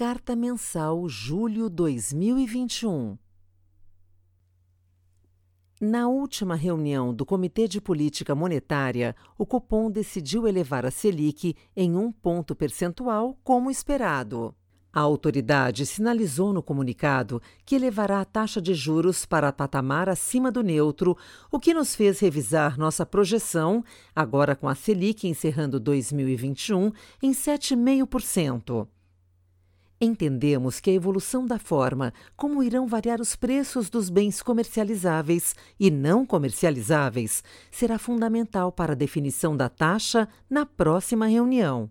Carta Mensal Julho 2021 Na última reunião do Comitê de Política Monetária, o Copom decidiu elevar a Selic em um ponto percentual, como esperado. A autoridade sinalizou no comunicado que elevará a taxa de juros para patamar acima do neutro, o que nos fez revisar nossa projeção, agora com a Selic encerrando 2021 em 7,5%. Entendemos que a evolução da forma como irão variar os preços dos bens comercializáveis e não comercializáveis será fundamental para a definição da taxa na próxima reunião.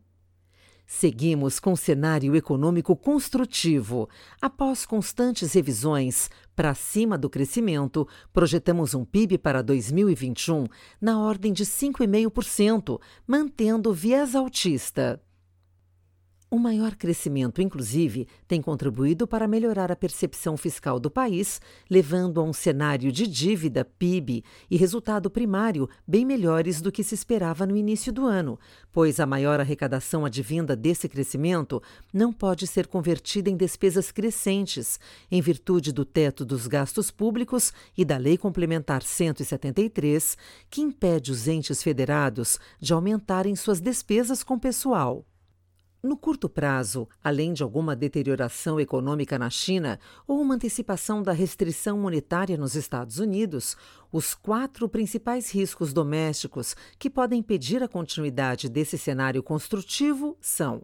Seguimos com cenário econômico construtivo. Após constantes revisões para cima do crescimento, projetamos um PIB para 2021 na ordem de 5,5%, mantendo viés altista. O maior crescimento, inclusive, tem contribuído para melhorar a percepção fiscal do país, levando a um cenário de dívida, PIB e resultado primário bem melhores do que se esperava no início do ano, pois a maior arrecadação advinda desse crescimento não pode ser convertida em despesas crescentes, em virtude do teto dos gastos públicos e da Lei Complementar 173, que impede os entes federados de aumentarem suas despesas com pessoal. No curto prazo, além de alguma deterioração econômica na China ou uma antecipação da restrição monetária nos Estados Unidos, os quatro principais riscos domésticos que podem impedir a continuidade desse cenário construtivo são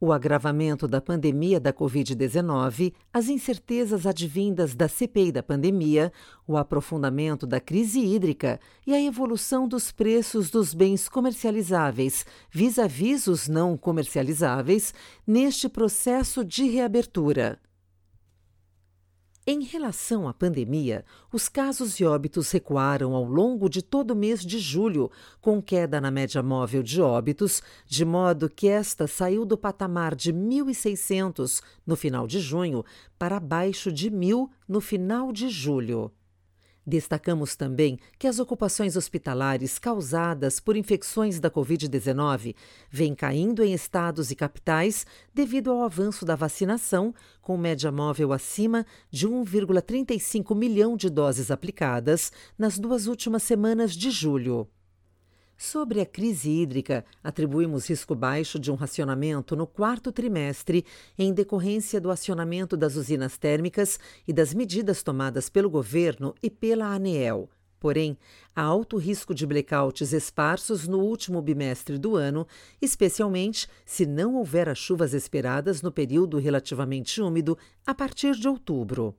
o agravamento da pandemia da Covid-19, as incertezas advindas da CPI da pandemia, o aprofundamento da crise hídrica e a evolução dos preços dos bens comercializáveis vis-à-vis -vis os não comercializáveis neste processo de reabertura. Em relação à pandemia, os casos de óbitos recuaram ao longo de todo o mês de julho, com queda na média móvel de óbitos, de modo que esta saiu do patamar de 1.600 no final de junho para abaixo de 1.000 no final de julho. Destacamos também que as ocupações hospitalares causadas por infecções da Covid-19 vêm caindo em estados e capitais devido ao avanço da vacinação, com média móvel acima de 1,35 milhão de doses aplicadas nas duas últimas semanas de julho. Sobre a crise hídrica, atribuímos risco baixo de um racionamento no quarto trimestre em decorrência do acionamento das usinas térmicas e das medidas tomadas pelo governo e pela ANEEL. Porém, há alto risco de blackouts esparsos no último bimestre do ano, especialmente se não houver as chuvas esperadas no período relativamente úmido a partir de outubro.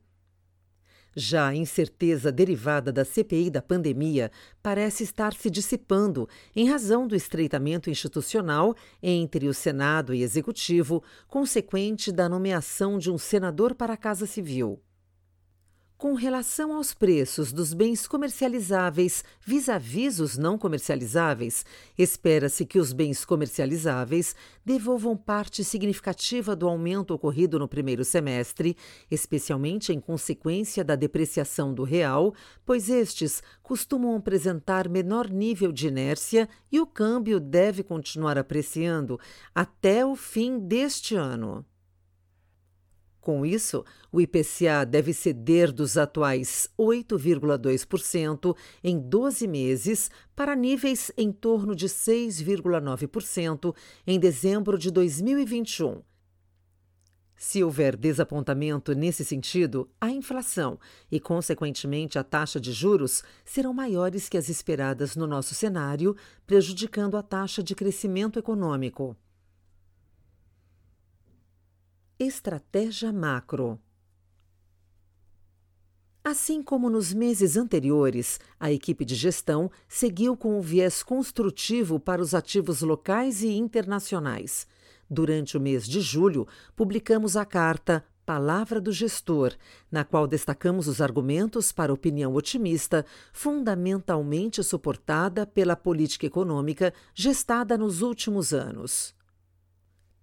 Já a incerteza derivada da CPI da pandemia parece estar se dissipando em razão do estreitamento institucional entre o Senado e Executivo, consequente da nomeação de um senador para a Casa Civil. Com relação aos preços dos bens comercializáveis vis-à-vis os não comercializáveis, espera-se que os bens comercializáveis devolvam parte significativa do aumento ocorrido no primeiro semestre, especialmente em consequência da depreciação do real, pois estes costumam apresentar menor nível de inércia e o câmbio deve continuar apreciando até o fim deste ano. Com isso, o IPCA deve ceder dos atuais 8,2% em 12 meses para níveis em torno de 6,9% em dezembro de 2021. Se houver desapontamento nesse sentido, a inflação e, consequentemente, a taxa de juros serão maiores que as esperadas no nosso cenário, prejudicando a taxa de crescimento econômico. Estratégia macro. Assim como nos meses anteriores, a equipe de gestão seguiu com o viés construtivo para os ativos locais e internacionais. Durante o mês de julho, publicamos a carta Palavra do Gestor, na qual destacamos os argumentos para opinião otimista, fundamentalmente suportada pela política econômica gestada nos últimos anos.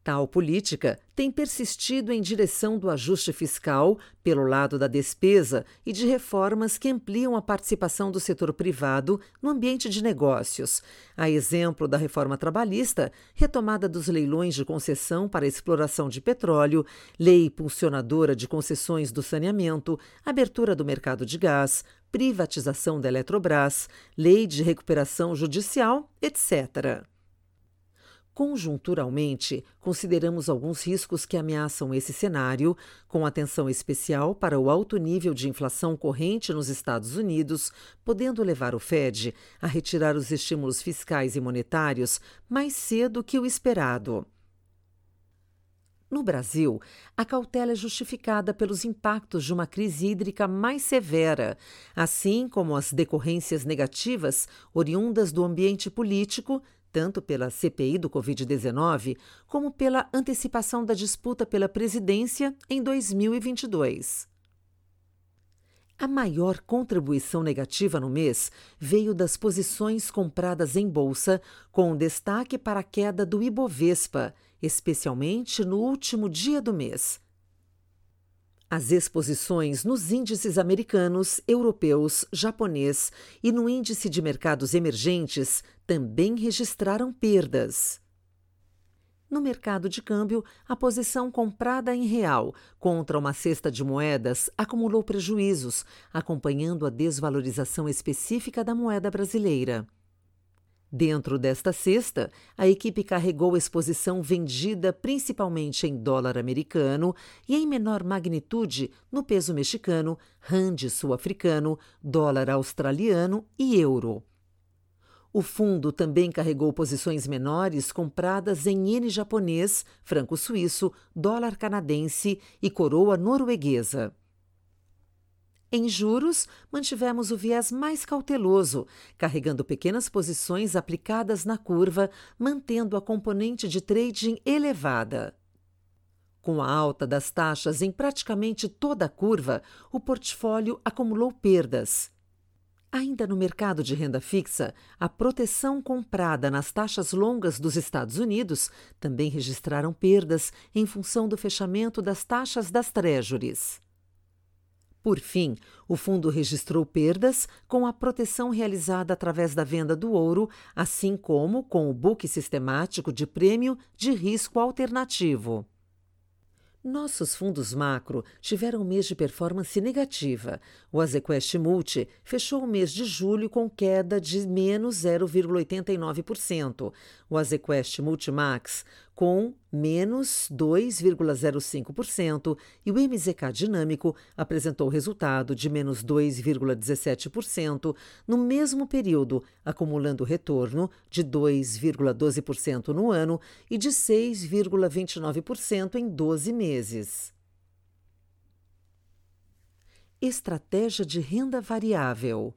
Tal política tem persistido em direção do ajuste fiscal pelo lado da despesa e de reformas que ampliam a participação do setor privado no ambiente de negócios. A exemplo da reforma trabalhista, retomada dos leilões de concessão para exploração de petróleo, lei impulsionadora de concessões do saneamento, abertura do mercado de gás, privatização da Eletrobras, lei de recuperação judicial, etc. Conjunturalmente, consideramos alguns riscos que ameaçam esse cenário, com atenção especial para o alto nível de inflação corrente nos Estados Unidos, podendo levar o Fed a retirar os estímulos fiscais e monetários mais cedo que o esperado. No Brasil, a cautela é justificada pelos impactos de uma crise hídrica mais severa, assim como as decorrências negativas oriundas do ambiente político tanto pela CPI do Covid-19 como pela antecipação da disputa pela presidência em 2022. A maior contribuição negativa no mês veio das posições compradas em bolsa, com destaque para a queda do Ibovespa, especialmente no último dia do mês. As exposições nos índices americanos, europeus, japonês e no índice de mercados emergentes também registraram perdas. No mercado de câmbio, a posição comprada em real contra uma cesta de moedas acumulou prejuízos, acompanhando a desvalorização específica da moeda brasileira. Dentro desta cesta, a equipe carregou exposição vendida principalmente em dólar americano e em menor magnitude no peso mexicano, rand sul-africano, dólar australiano e euro. O fundo também carregou posições menores compradas em iene japonês, franco suíço, dólar canadense e coroa norueguesa. Em juros, mantivemos o viés mais cauteloso, carregando pequenas posições aplicadas na curva, mantendo a componente de trading elevada. Com a alta das taxas em praticamente toda a curva, o portfólio acumulou perdas. Ainda no mercado de renda fixa, a proteção comprada nas taxas longas dos Estados Unidos também registraram perdas em função do fechamento das taxas das treasuries. Por fim, o fundo registrou perdas com a proteção realizada através da venda do ouro, assim como com o book sistemático de prêmio de risco alternativo. Nossos fundos macro tiveram um mês de performance negativa. O Azequest Multi fechou o mês de julho com queda de menos 0,89%. O Azequest Multimax com menos 2,05% e o MZK Dinâmico apresentou resultado de menos 2,17% no mesmo período, acumulando retorno de 2,12% no ano e de 6,29% em 12 meses. Estratégia de renda variável.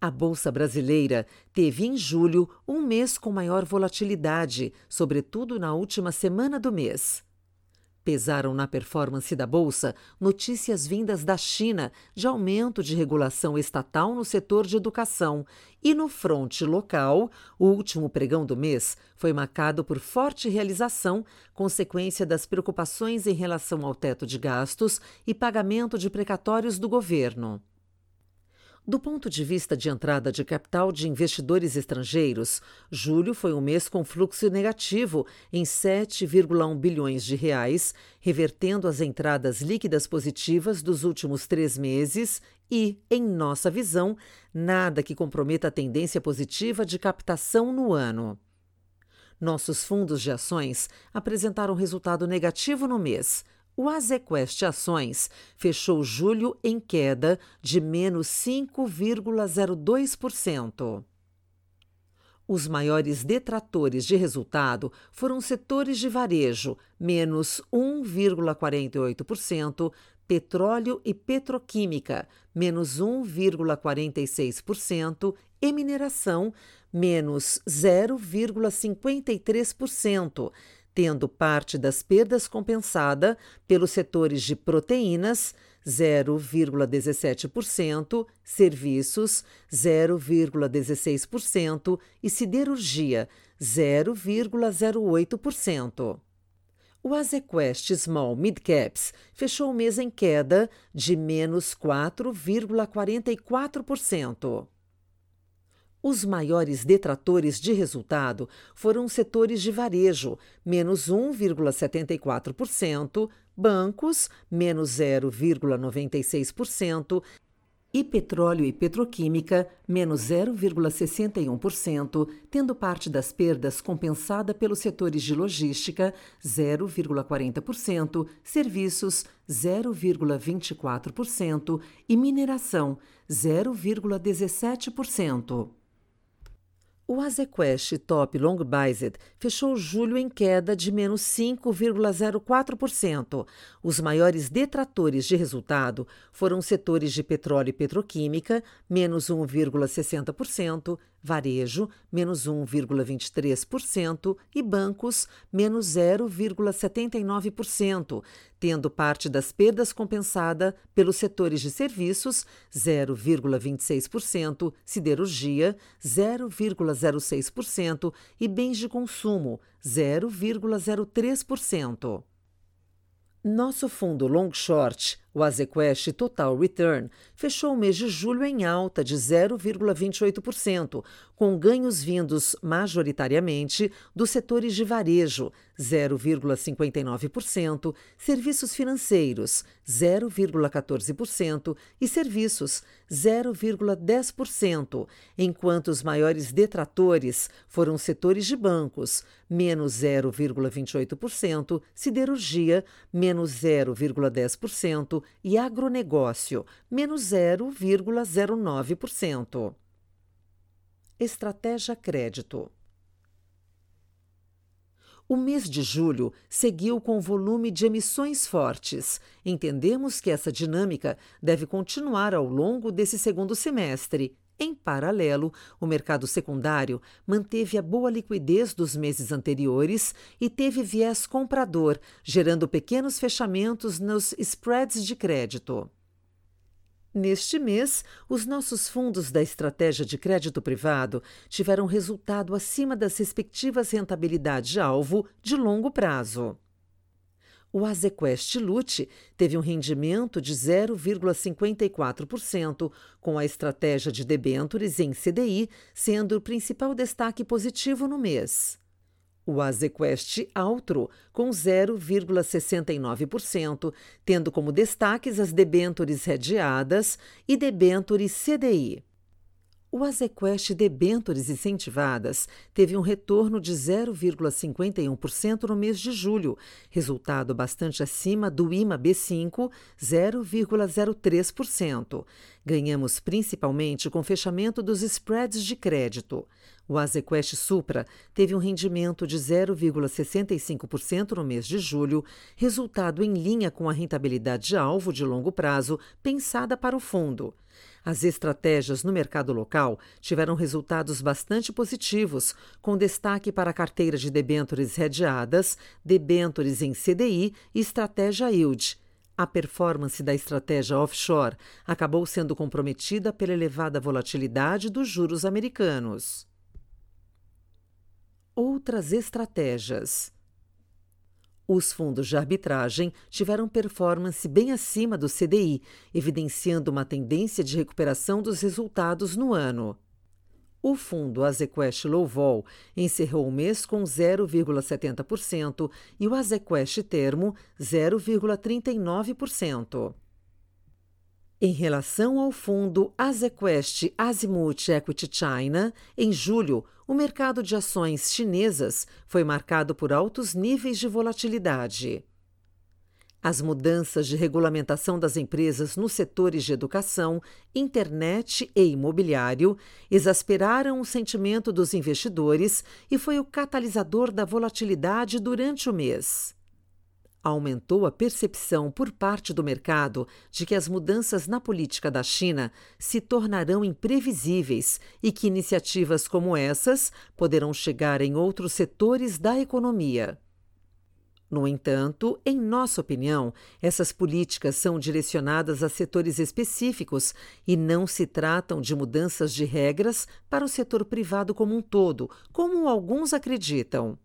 A Bolsa Brasileira teve em julho um mês com maior volatilidade, sobretudo na última semana do mês. Pesaram na performance da bolsa notícias vindas da China de aumento de regulação estatal no setor de educação. E no fronte local, o último pregão do mês foi marcado por forte realização, consequência das preocupações em relação ao teto de gastos e pagamento de precatórios do governo. Do ponto de vista de entrada de capital de investidores estrangeiros, julho foi um mês com fluxo negativo em 7,1 bilhões de reais, revertendo as entradas líquidas positivas dos últimos três meses e, em nossa visão, nada que comprometa a tendência positiva de captação no ano. Nossos fundos de ações apresentaram resultado negativo no mês, o Azequest Ações fechou julho em queda de menos 5,02%. Os maiores detratores de resultado foram setores de varejo, menos 1,48%, petróleo e petroquímica, menos 1,46%, e mineração, menos 0,53% tendo parte das perdas compensada pelos setores de proteínas, 0,17%, serviços, 0,16% e siderurgia, 0,08%. O Azequest Small Mid Caps fechou o mês em queda de menos 4,44%. Os maiores detratores de resultado foram os setores de varejo, menos 1,74%, bancos, menos 0,96%, e petróleo e petroquímica, menos 0,61%, tendo parte das perdas compensada pelos setores de logística, 0,40%, serviços, 0,24% e mineração, 0,17%. O Azequest Top Long Biased fechou julho em queda de menos 5,04%. Os maiores detratores de resultado foram setores de petróleo e petroquímica, menos 1,60%, varejo, menos 1,23% e bancos, menos 0,79%, tendo parte das perdas compensada pelos setores de serviços, 0,26%, siderurgia, 0,06% e bens de consumo, 0,03%. Nosso fundo long short, o Azequest Total Return, fechou o mês de julho em alta de 0,28%, com ganhos vindos majoritariamente dos setores de varejo, 0,59%, serviços financeiros, 0,14% e serviços, 0,10%, enquanto os maiores detratores foram setores de bancos, menos 0,28%, siderurgia, menos 0,10% e agronegócio, menos 0,09%. Estratégia Crédito. O mês de julho seguiu com volume de emissões fortes. Entendemos que essa dinâmica deve continuar ao longo desse segundo semestre. Em paralelo, o mercado secundário manteve a boa liquidez dos meses anteriores e teve viés comprador, gerando pequenos fechamentos nos spreads de crédito. Neste mês, os nossos fundos da estratégia de crédito privado tiveram resultado acima das respectivas rentabilidades-alvo de longo prazo. O Azequest Lute teve um rendimento de 0,54%, com a estratégia de debêntures em CDI sendo o principal destaque positivo no mês o Azequest Altro, com 0,69%, tendo como destaques as debêntures redeadas e debêntures CDI. O Azequest Debêntures Incentivadas teve um retorno de 0,51% no mês de julho, resultado bastante acima do IMA B5, 0,03%. Ganhamos principalmente com fechamento dos spreads de crédito. O Azequest Supra teve um rendimento de 0,65% no mês de julho, resultado em linha com a rentabilidade de alvo de longo prazo pensada para o fundo. As estratégias no mercado local tiveram resultados bastante positivos, com destaque para a carteira de debêntures redeadas, debêntures em CDI e estratégia yield. A performance da estratégia offshore acabou sendo comprometida pela elevada volatilidade dos juros americanos. Outras estratégias. Os fundos de arbitragem tiveram performance bem acima do CDI, evidenciando uma tendência de recuperação dos resultados no ano. O fundo Azequest Low Vol encerrou o mês com 0,70% e o Azequest Termo 0,39%. Em relação ao fundo Azequest Azimuth Equity China, em julho, o mercado de ações chinesas foi marcado por altos níveis de volatilidade. As mudanças de regulamentação das empresas nos setores de educação, internet e imobiliário exasperaram o sentimento dos investidores e foi o catalisador da volatilidade durante o mês aumentou a percepção por parte do mercado de que as mudanças na política da China se tornarão imprevisíveis e que iniciativas como essas poderão chegar em outros setores da economia. No entanto, em nossa opinião, essas políticas são direcionadas a setores específicos e não se tratam de mudanças de regras para o setor privado como um todo, como alguns acreditam.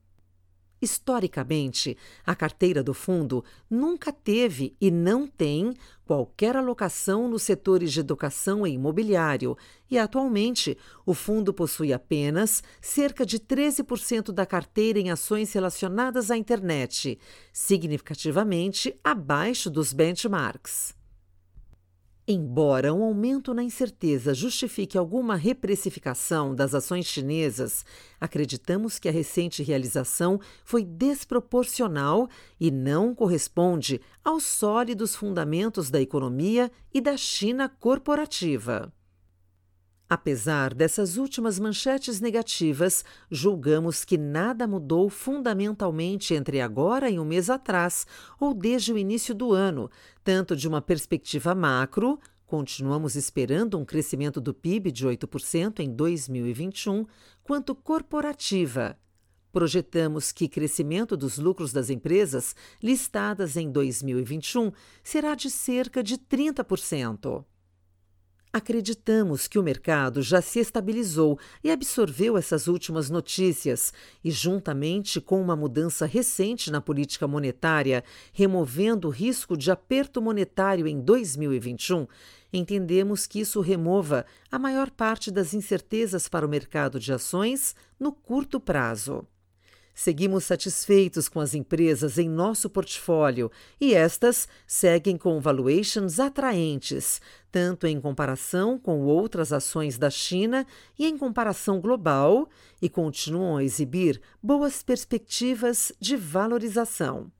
Historicamente, a carteira do fundo nunca teve e não tem qualquer alocação nos setores de educação e imobiliário, e atualmente o fundo possui apenas cerca de 13% da carteira em ações relacionadas à internet, significativamente abaixo dos benchmarks. Embora um aumento na incerteza justifique alguma reprecificação das ações chinesas, acreditamos que a recente realização foi desproporcional e não corresponde aos sólidos fundamentos da economia e da China corporativa. Apesar dessas últimas manchetes negativas, julgamos que nada mudou fundamentalmente entre agora e um mês atrás, ou desde o início do ano, tanto de uma perspectiva macro, continuamos esperando um crescimento do PIB de 8% em 2021, quanto corporativa. Projetamos que crescimento dos lucros das empresas listadas em 2021 será de cerca de 30%. Acreditamos que o mercado já se estabilizou e absorveu essas últimas notícias, e, juntamente com uma mudança recente na política monetária, removendo o risco de aperto monetário em 2021, entendemos que isso remova a maior parte das incertezas para o mercado de ações no curto prazo. Seguimos satisfeitos com as empresas em nosso portfólio e estas seguem com valuations atraentes, tanto em comparação com outras ações da China e em comparação global, e continuam a exibir boas perspectivas de valorização.